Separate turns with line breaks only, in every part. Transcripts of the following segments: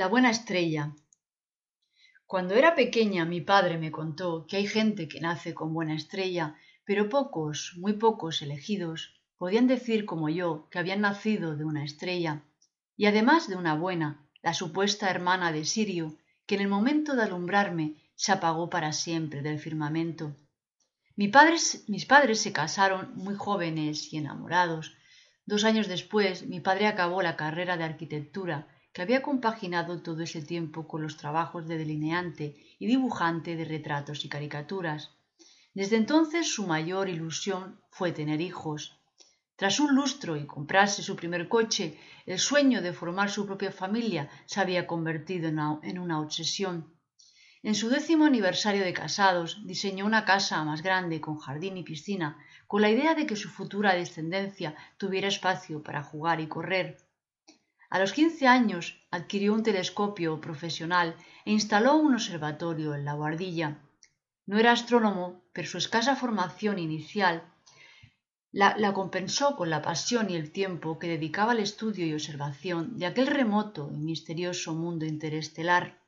La buena estrella. Cuando era pequeña mi padre me contó que hay gente que nace con buena estrella, pero pocos, muy pocos elegidos, podían decir como yo que habían nacido de una estrella, y además de una buena, la supuesta hermana de Sirio, que en el momento de alumbrarme se apagó para siempre del firmamento. mis padres se casaron muy jóvenes y enamorados. Dos años después mi padre acabó la carrera de arquitectura que había compaginado todo ese tiempo con los trabajos de delineante y dibujante de retratos y caricaturas. Desde entonces su mayor ilusión fue tener hijos. Tras un lustro y comprarse su primer coche, el sueño de formar su propia familia se había convertido en una obsesión. En su décimo aniversario de casados diseñó una casa más grande con jardín y piscina, con la idea de que su futura descendencia tuviera espacio para jugar y correr. A los quince años adquirió un telescopio profesional e instaló un observatorio en la guardilla. No era astrónomo, pero su escasa formación inicial la, compensó con la pasión y el tiempo que dedicaba al estudio y observación de aquel remoto y misterioso mundo interestelar.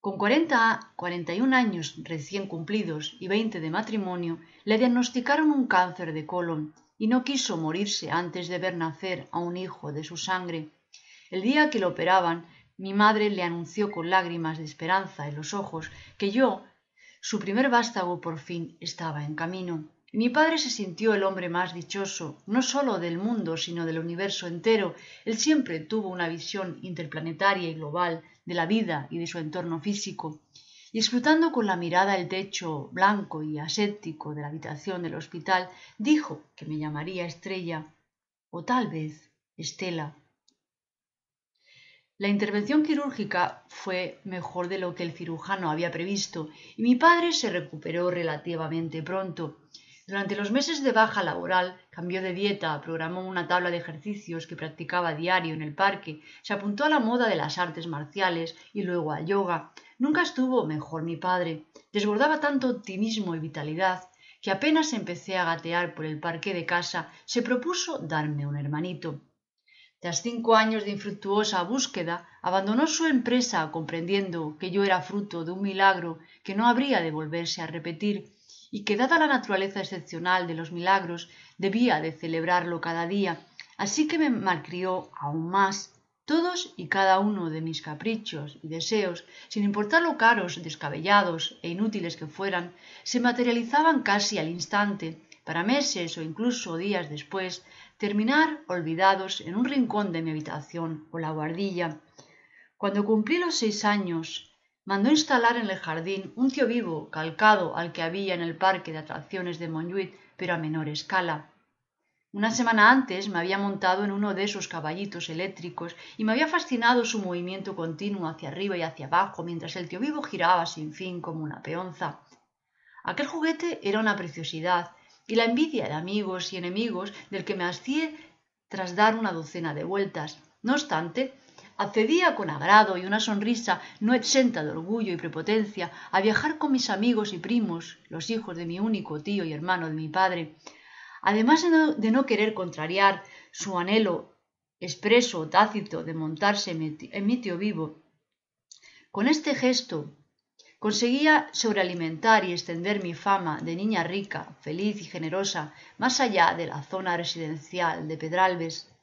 Con cuarenta, cuarenta y un años recién cumplidos y veinte de matrimonio, le diagnosticaron un cáncer de colon y no quiso morirse antes de ver nacer a un hijo de su sangre. El día que lo operaban, mi madre le anunció con lágrimas de esperanza en los ojos que yo, su primer vástago por fin, estaba en camino. Mi padre se sintió el hombre más dichoso, no sólo del mundo, sino del universo entero. Él siempre tuvo una visión interplanetaria y global de la vida y de su entorno físico disfrutando con la mirada el techo blanco y aséptico de la habitación del hospital, dijo que me llamaría Estrella o tal vez Estela. La intervención quirúrgica fue mejor de lo que el cirujano había previsto y mi padre se recuperó relativamente pronto. Durante los meses de baja laboral cambió de dieta, programó una tabla de ejercicios que practicaba diario en el parque, se apuntó a la moda de las artes marciales y luego al yoga, Nunca estuvo mejor mi padre. Desbordaba tanto optimismo y vitalidad que apenas empecé a gatear por el parque de casa, se propuso darme un hermanito. Tras cinco años de infructuosa búsqueda, abandonó su empresa comprendiendo que yo era fruto de un milagro que no habría de volverse a repetir y que dada la naturaleza excepcional de los milagros debía de celebrarlo cada día, así que me malcrió aún más todos y cada uno de mis caprichos y deseos, sin importar lo caros, descabellados e inútiles que fueran, se materializaban casi al instante, para meses o incluso días después, terminar olvidados en un rincón de mi habitación o la guardilla. Cuando cumplí los seis años, mandó instalar en el jardín un tío vivo calcado al que había en el parque de atracciones de Montjuic, pero a menor escala. Una semana antes me había montado en uno de esos caballitos eléctricos y me había fascinado su movimiento continuo hacia arriba y hacia abajo mientras el tío vivo giraba sin fin como una peonza. Aquel juguete era una preciosidad y la envidia de amigos y enemigos del que me hacía tras dar una docena de vueltas. No obstante, accedía con agrado y una sonrisa no exenta de orgullo y prepotencia a viajar con mis amigos y primos, los hijos de mi único tío y hermano de mi padre, además de no, querer contrariar su anhelo expreso o tácito de montarse en mi tío vivo. Con este gesto conseguía sobrealimentar y extender mi fama de niña rica, feliz y generosa más allá de la zona residencial de Pedralbes.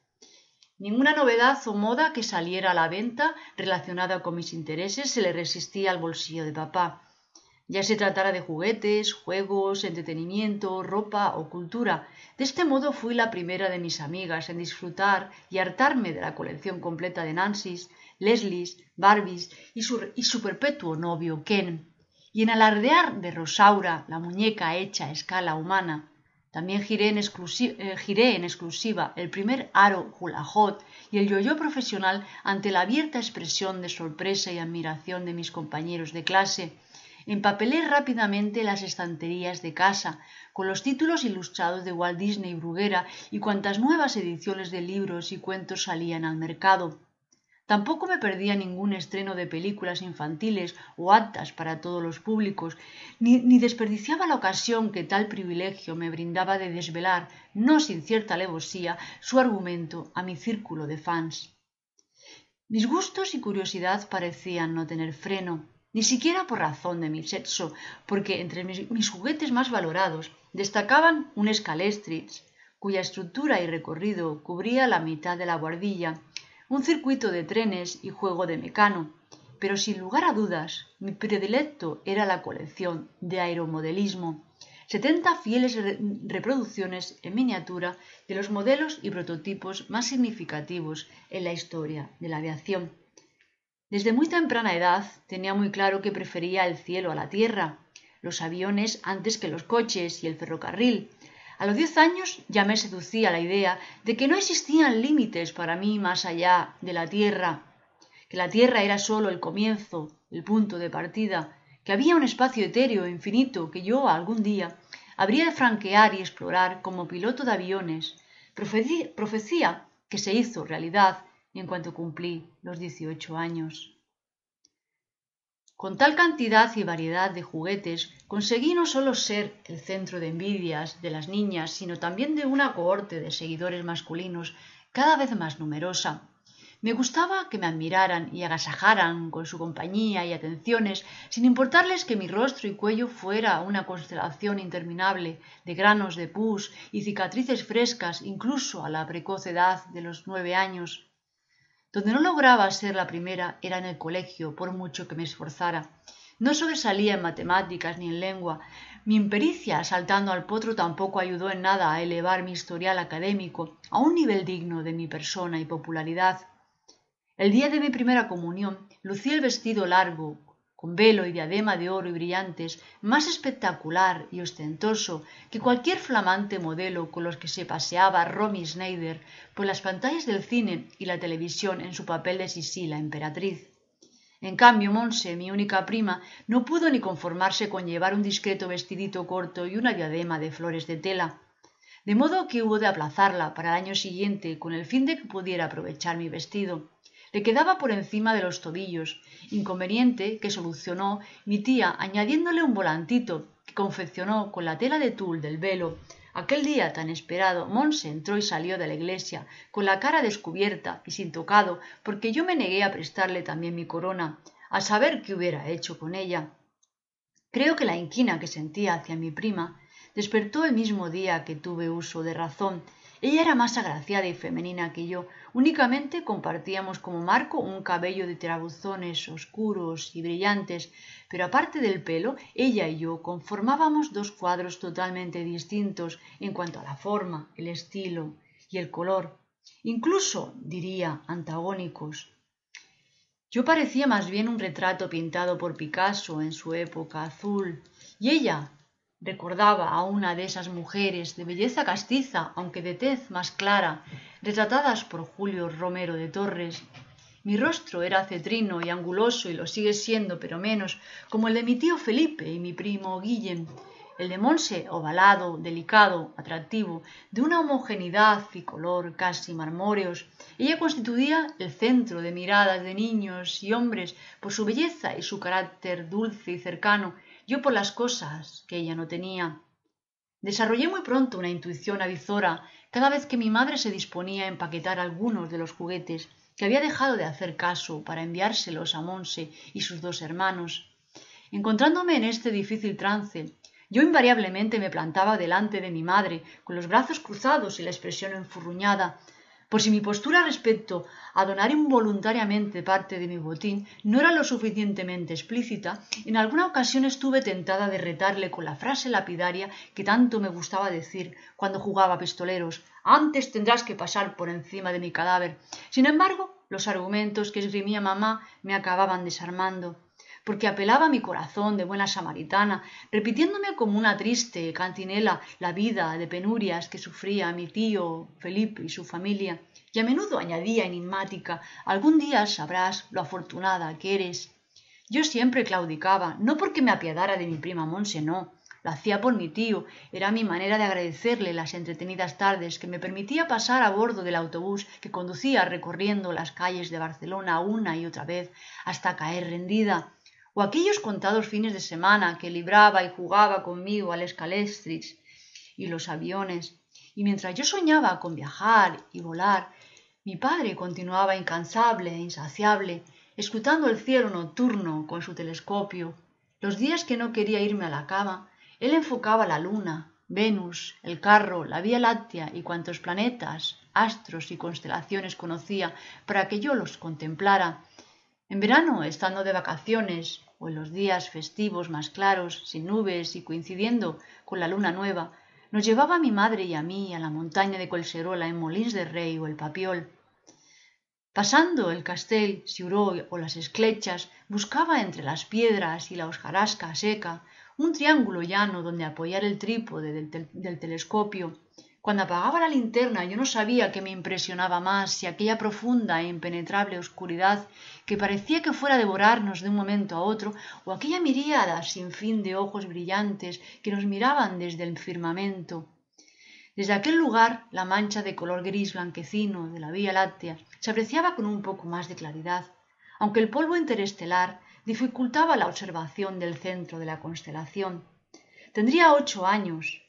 Ninguna novedad o moda que saliera a la venta relacionada con mis intereses se le resistía al bolsillo de papá ya se tratara de juguetes, juegos, entretenimiento, ropa o cultura. De este modo fui la primera de mis amigas en disfrutar y hartarme de la colección completa de Nancy's, Leslie's, Barbies y su, perpetuo novio Ken, y en alardear de Rosaura, la muñeca hecha escala humana. También giré en, eh, giré en exclusiva el primer aro hula y el yo-yo profesional ante la abierta expresión de sorpresa y admiración de mis compañeros de clase. Empapelé rápidamente las estanterías de casa con los títulos ilustrados de Walt Disney y Bruguera y cuantas nuevas ediciones de libros y cuentos salían al mercado. Tampoco me perdía ningún estreno de películas infantiles o aptas para todos los públicos, ni, desperdiciaba la ocasión que tal privilegio me brindaba de desvelar, no sin cierta alevosía, su argumento a mi círculo de fans. Mis gustos y curiosidad parecían no tener freno, ni siquiera por razón de mi sexo, porque entre mis, juguetes más valorados destacaban un Scalestrix, cuya estructura y recorrido cubría la mitad de la guardilla, un circuito de trenes y juego de mecano, pero sin lugar a dudas mi predilecto era la colección de aeromodelismo, 70 fieles reproducciones en miniatura de los modelos y prototipos más significativos en la historia de la aviación. Desde muy temprana edad tenía muy claro que prefería el cielo a la tierra, los aviones antes que los coches y el ferrocarril, a los diez años ya me seducía la idea de que no existían límites para mí más allá de la tierra, que la tierra era sólo el comienzo, el punto de partida, que había un espacio etéreo e infinito que yo algún día habría de franquear y explorar como piloto de aviones, profecía que se hizo realidad en cuanto cumplí los dieciocho años. Con tal cantidad y variedad de juguetes conseguí no solo ser el centro de envidias de las niñas, sino también de una cohorte de seguidores masculinos cada vez más numerosa. Me gustaba que me admiraran y agasajaran con su compañía y atenciones, sin importarles que mi rostro y cuello fuera una constelación interminable de granos de pus y cicatrices frescas incluso a la precoz edad de los nueve años. Donde no lograba ser la primera era en el colegio, por mucho que me esforzara. No sobresalía en matemáticas ni en lengua. Mi impericia saltando al potro tampoco ayudó en nada a elevar mi historial académico a un nivel digno de mi persona y popularidad. El día de mi primera comunión lucí el vestido largo, con velo y diadema de oro y brillantes, más espectacular y ostentoso que cualquier flamante modelo con los que se paseaba Romy Schneider por las pantallas del cine y la televisión en su papel de Sisi, la emperatriz. En cambio, Monse, mi única prima, no pudo ni conformarse con llevar un discreto vestidito corto y una diadema de flores de tela. De modo que hubo de aplazarla para el año siguiente con el fin de que pudiera aprovechar mi vestido le quedaba por encima de los tobillos, inconveniente que solucionó mi tía añadiéndole un volantito que confeccionó con la tela de tul del velo. Aquel día tan esperado, Monse entró y salió de la iglesia, con la cara descubierta y sin tocado, porque yo me negué a prestarle también mi corona, a saber qué hubiera hecho con ella. Creo que la inquina que sentía hacia mi prima despertó el mismo día que tuve uso de razón. Ella era más agraciada y femenina que yo, Únicamente compartíamos como marco un cabello de tirabuzones oscuros y brillantes, pero aparte del pelo, ella y yo conformábamos dos cuadros totalmente distintos en cuanto a la forma, el estilo y el color, incluso, diría, antagónicos. Yo parecía más bien un retrato pintado por Picasso en su época azul, y ella recordaba a una de esas mujeres de belleza castiza, aunque de tez más clara, retratadas por Julio Romero de Torres. Mi rostro era cetrino y anguloso y lo sigue siendo, pero menos, como el de mi tío Felipe y mi primo Guillem. El de Monse, ovalado, delicado, atractivo, de una homogeneidad y color casi marmóreos, ella constituía el centro de miradas de niños y hombres por su belleza y su carácter dulce y cercano, yo por las cosas que ella no tenía. Desarrollé muy pronto una intuición avizora cada vez que mi madre se disponía a empaquetar algunos de los juguetes que había dejado de hacer caso para enviárselos a Monse y sus dos hermanos. Encontrándome en este difícil trance, yo invariablemente me plantaba delante de mi madre, con los brazos cruzados y la expresión enfurruñada, por si mi postura respecto a donar involuntariamente parte de mi botín no era lo suficientemente explícita, en alguna ocasión estuve tentada de retarle con la frase lapidaria que tanto me gustaba decir cuando jugaba pistoleros antes tendrás que pasar por encima de mi cadáver. Sin embargo, los argumentos que esgrimía mamá me acababan desarmando. Porque apelaba a mi corazón de buena samaritana, repitiéndome como una triste cantinela la vida de penurias que sufría mi tío Felipe y su familia, y a menudo añadía enigmática algún día sabrás lo afortunada que eres. Yo siempre claudicaba, no porque me apiadara de mi prima Monse, no, lo hacía por mi tío, era mi manera de agradecerle las entretenidas tardes que me permitía pasar a bordo del autobús que conducía recorriendo las calles de Barcelona una y otra vez hasta caer rendida, o aquellos contados fines de semana que libraba y jugaba conmigo al escalestrix y los aviones. Y mientras yo soñaba con viajar y volar, mi padre continuaba incansable e insaciable, escrutando el cielo nocturno con su telescopio. Los días que no quería irme a la cama, él enfocaba la luna, Venus, el carro, la Vía Láctea y cuantos planetas, astros y constelaciones conocía para que yo los contemplara. En verano, estando de vacaciones, o en los días festivos más claros, sin nubes y coincidiendo con la luna nueva, nos llevaba mi madre y a mí a la montaña de Colserola en Molins de Rey o el Papiol. Pasando el Castell, Siuró o las Esclechas, buscaba entre las piedras y la hojarasca seca un triángulo llano donde apoyar el trípode del, telescopio. Cuando apagaba la linterna yo no sabía qué me impresionaba más, si aquella profunda e impenetrable oscuridad que parecía que fuera a devorarnos de un momento a otro, o aquella miríada sin fin de ojos brillantes que nos miraban desde el firmamento. Desde aquel lugar la mancha de color gris blanquecino de la Vía Láctea se apreciaba con un poco más de claridad, aunque el polvo interestelar dificultaba la observación del centro de la constelación. Tendría ocho años.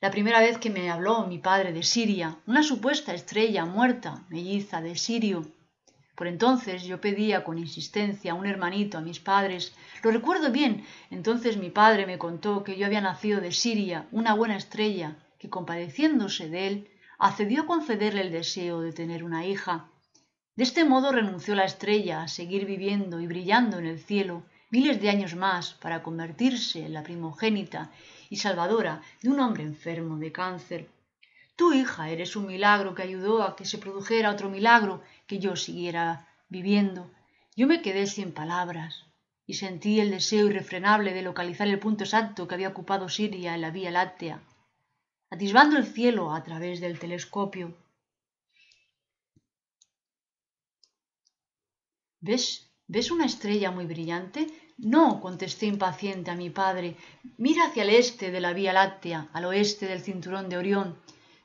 La primera vez que me habló mi padre de Siria, una supuesta estrella muerta, melliza de Sirio. Por entonces yo pedía con insistencia un hermanito a mis padres. Lo recuerdo bien. Entonces mi padre me contó que yo había nacido de Siria, una buena estrella, que compadeciéndose de él, accedió a concederle el deseo de tener una hija. De este modo renunció la estrella a seguir viviendo y brillando en el cielo miles de años más para convertirse en la primogénita y salvadora de un hombre enfermo de cáncer. Tu hija eres un milagro que ayudó a que se produjera otro milagro que yo siguiera viviendo. Yo me quedé sin palabras y sentí el deseo irrefrenable de localizar el punto exacto que había ocupado Siria en la Vía Láctea. Atisbando el cielo a través del telescopio, ¿Ves? ¿Ves una estrella muy brillante? No, contesté impaciente a mi padre. Mira hacia el este de la Vía Láctea, al oeste del cinturón de Orión.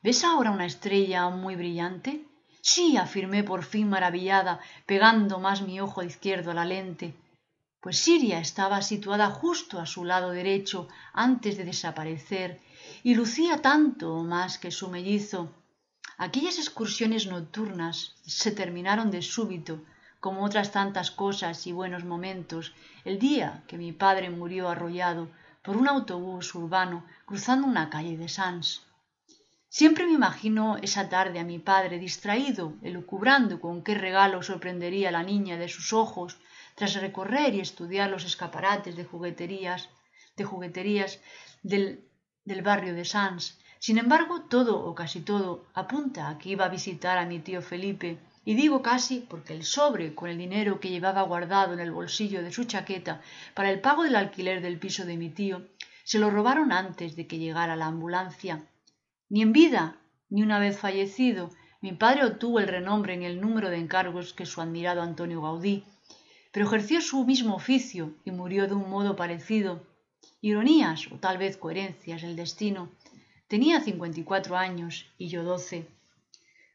¿Ves ahora una estrella muy brillante? Sí, afirmé por fin maravillada, pegando más mi ojo izquierdo a la lente. Pues Siria estaba situada justo a su lado derecho antes de desaparecer, y lucía tanto más que su mellizo. Aquellas excursiones nocturnas se terminaron de súbito, como otras tantas cosas y buenos momentos, el día que mi padre murió arrollado por un autobús urbano cruzando una calle de Sans. Siempre me imagino esa tarde a mi padre distraído, elucubrando con qué regalo sorprendería a la niña de sus ojos tras recorrer y estudiar los escaparates de jugueterías, de jugueterías del, del barrio de Sans. Sin embargo, todo o casi todo apunta a que iba a visitar a mi tío Felipe y digo casi porque el sobre con el dinero que llevaba guardado en el bolsillo de su chaqueta para el pago del alquiler del piso de mi tío se lo robaron antes de que llegara la ambulancia. Ni en vida, ni una vez fallecido, mi padre obtuvo el renombre en el número de encargos que su admirado Antonio Gaudí, pero ejerció su mismo oficio y murió de un modo parecido. Ironías o tal vez coherencias del destino. Tenía cincuenta y cuatro años y yo doce.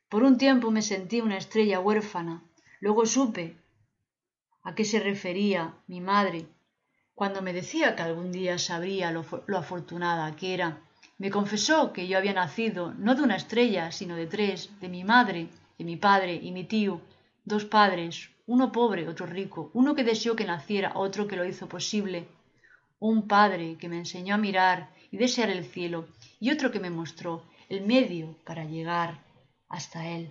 Por un tiempo me sentí una estrella huérfana. Luego supe a qué se refería mi madre cuando me decía que algún día sabría lo, afortunada que era. Me confesó que yo había nacido no de una estrella, sino de tres, de mi madre, de mi padre y mi tío, dos padres, uno pobre, otro rico, uno que deseó que naciera, otro que lo hizo posible, un padre que me enseñó a mirar y desear el cielo, y otro que me mostró el medio para llegar hasta él.